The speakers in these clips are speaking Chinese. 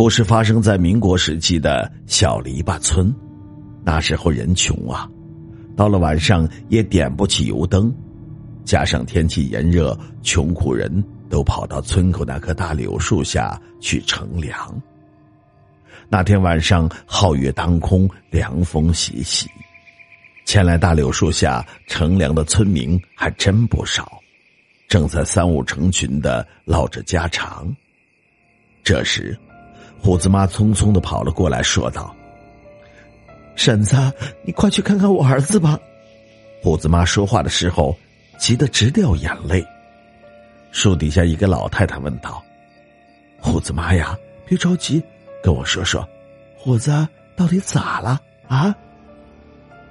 故事发生在民国时期的小篱笆村，那时候人穷啊，到了晚上也点不起油灯，加上天气炎热，穷苦人都跑到村口那棵大柳树下去乘凉。那天晚上皓月当空，凉风习习，前来大柳树下乘凉的村民还真不少，正在三五成群的唠着家常。这时。虎子妈匆匆的跑了过来，说道：“婶子，你快去看看我儿子吧。”虎子妈说话的时候，急得直掉眼泪。树底下一个老太太问道：“虎子妈呀，别着急，跟我说说，虎子到底咋了啊？”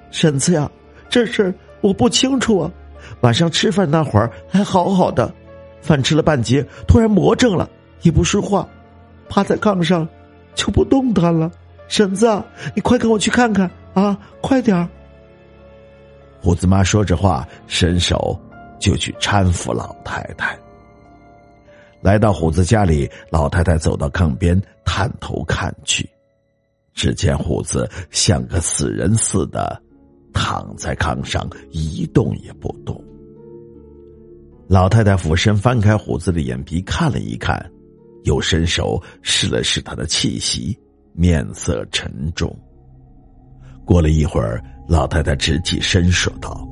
婶子呀，这事我不清楚啊。晚上吃饭那会儿还好好的，饭吃了半截，突然魔怔了，也不说话。趴在炕上，就不动弹了。婶子，你快跟我去看看啊！快点儿。胡子妈说着话，伸手就去搀扶老太太。来到虎子家里，老太太走到炕边，探头看去，只见虎子像个死人似的躺在炕上，一动也不动。老太太俯身翻开虎子的眼皮，看了一看。又伸手试了试他的气息，面色沉重。过了一会儿，老太太直起身说道：“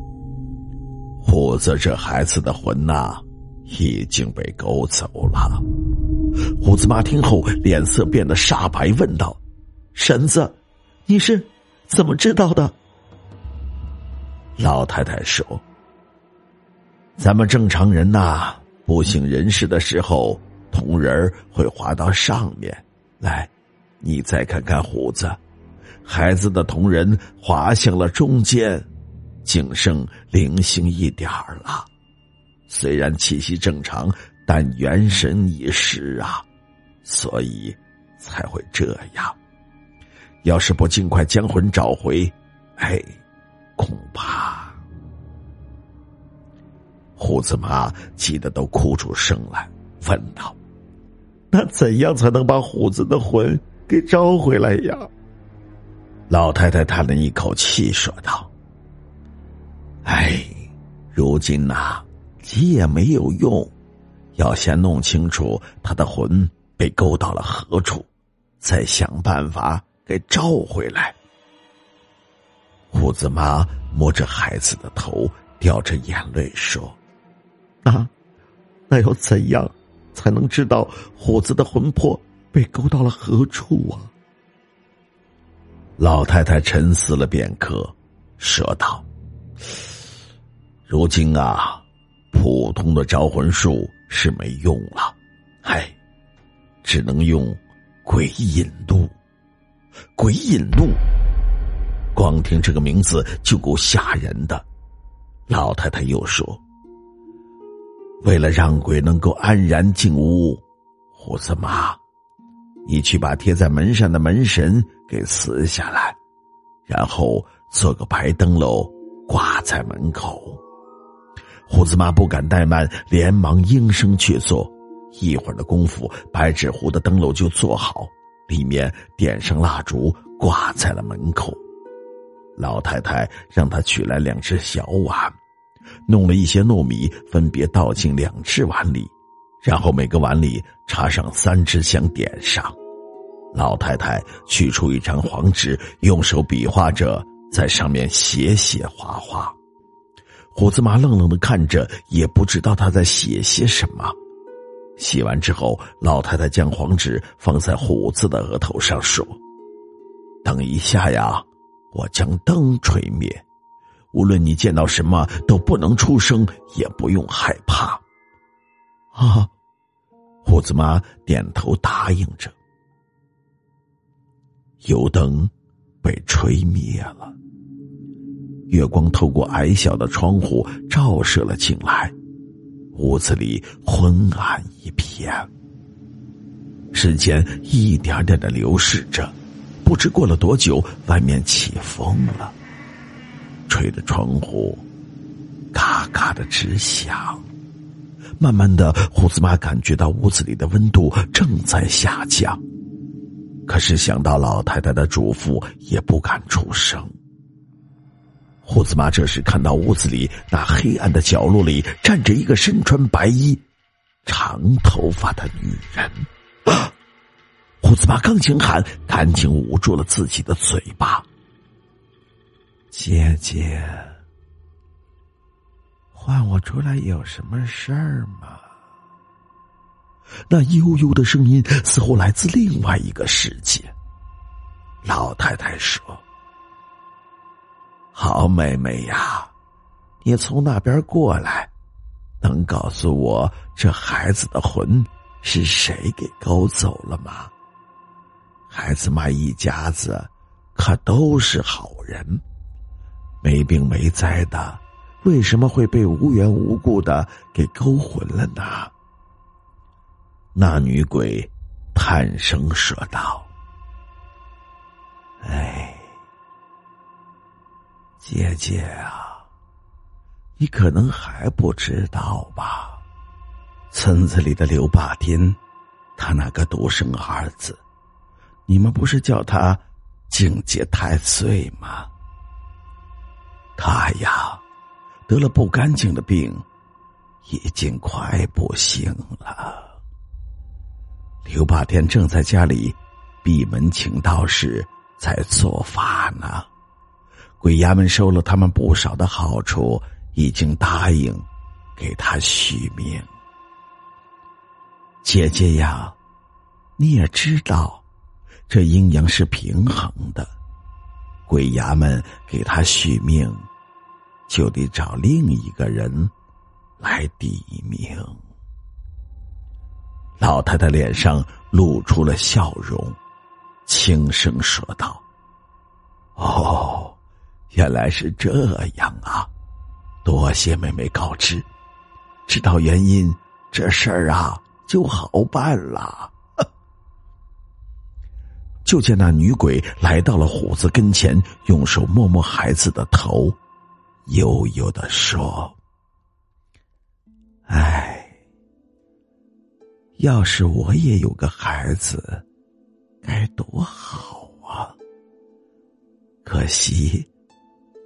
虎子这孩子的魂呐，已经被勾走了。”虎子妈听后脸色变得煞白，问道：“婶子，你是怎么知道的？”老太太说：“咱们正常人呐，不省人事的时候。”铜人会滑到上面，来，你再看看虎子，孩子的铜人滑向了中间，仅剩零星一点儿了。虽然气息正常，但元神已失啊，所以才会这样。要是不尽快将魂找回，哎，恐怕……虎子妈急得都哭出声来，问道。那怎样才能把虎子的魂给招回来呀？老太太叹了一口气，说道：“哎，如今呐，急也没有用，要先弄清楚他的魂被勾到了何处，再想办法给招回来。”虎子妈摸着孩子的头，掉着眼泪说：“那，那要怎样？”才能知道虎子的魂魄被勾到了何处啊！老太太沉思了片刻，说道：“如今啊，普通的招魂术是没用了，哎，只能用鬼引路。鬼引路，光听这个名字就够吓人的。”老太太又说。为了让鬼能够安然进屋，胡子妈，你去把贴在门上的门神给撕下来，然后做个白灯笼挂在门口。胡子妈不敢怠慢，连忙应声去做。一会儿的功夫，白纸糊的灯笼就做好，里面点上蜡烛，挂在了门口。老太太让他取来两只小碗。弄了一些糯米，分别倒进两只碗里，然后每个碗里插上三支香，点上。老太太取出一张黄纸，用手比划着在上面写写画画。虎子妈愣愣的看着，也不知道他在写些什么。写完之后，老太太将黄纸放在虎子的额头上，说：“等一下呀，我将灯吹灭。”无论你见到什么，都不能出声，也不用害怕。啊，胡子妈点头答应着。油灯被吹灭了，月光透过矮小的窗户照射了进来，屋子里昏暗一片。时间一点点的流逝着，不知过了多久，外面起风了，吹的窗户嘎嘎的直响。慢慢的，胡子妈感觉到屋子里的温度正在下降，可是想到老太太的嘱咐，也不敢出声。胡子妈这时看到屋子里那黑暗的角落里站着一个身穿白衣、长头发的女人。胡子妈刚想喊，赶紧捂住了自己的嘴巴。姐姐。唤我出来有什么事儿吗？那悠悠的声音似乎来自另外一个世界。老太太说：“好妹妹呀，你从那边过来，能告诉我这孩子的魂是谁给勾走了吗？孩子妈一家子可都是好人，没病没灾的。”为什么会被无缘无故的给勾魂了呢？那女鬼叹声说道：“哎，姐姐啊，你可能还不知道吧？村子里的刘霸天，他那个独生儿子，你们不是叫他境界太岁吗？他呀。”得了不干净的病，已经快不行了。刘霸天正在家里闭门请道士在做法呢。鬼衙门收了他们不少的好处，已经答应给他续命。姐姐呀，你也知道，这阴阳是平衡的，鬼衙门给他续命。就得找另一个人来抵命。老太太脸上露出了笑容，轻声说道：“哦，原来是这样啊！多谢妹妹告知，知道原因，这事儿啊就好办了。”就见那女鬼来到了虎子跟前，用手摸摸孩子的头。悠悠的说：“哎，要是我也有个孩子，该多好啊！可惜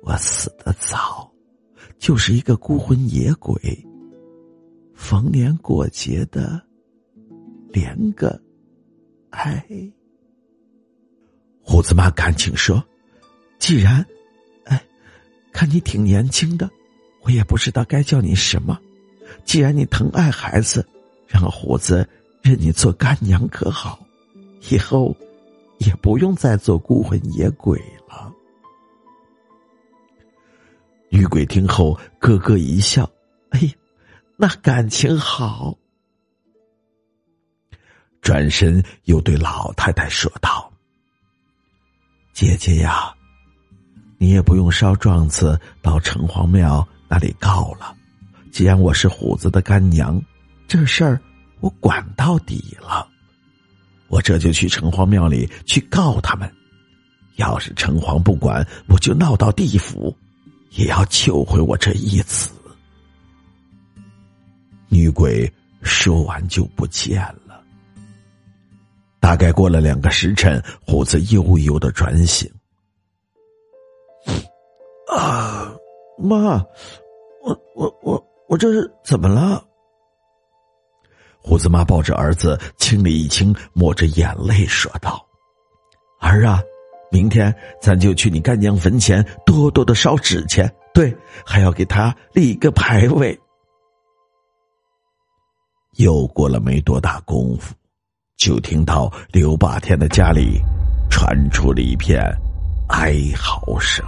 我死的早，就是一个孤魂野鬼，逢年过节的连个哎。”胡子妈赶紧说：“既然……”哎看你挺年轻的，我也不知道该叫你什么。既然你疼爱孩子，让虎子认你做干娘可好？以后也不用再做孤魂野鬼了。女鬼听后咯咯一笑：“哎呀，那感情好。”转身又对老太太说道：“姐姐呀。”你也不用烧状子到城隍庙那里告了，既然我是虎子的干娘，这事儿我管到底了。我这就去城隍庙里去告他们，要是城隍不管，我就闹到地府，也要救回我这一子。女鬼说完就不见了。大概过了两个时辰，虎子悠悠的转醒。啊，妈，我我我我这是怎么了？虎子妈抱着儿子，清理一清，抹着眼泪说道：“儿啊，明天咱就去你干娘坟前多多的烧纸钱，对，还要给他立一个牌位。”又过了没多大功夫，就听到刘霸天的家里传出了一片哀嚎声。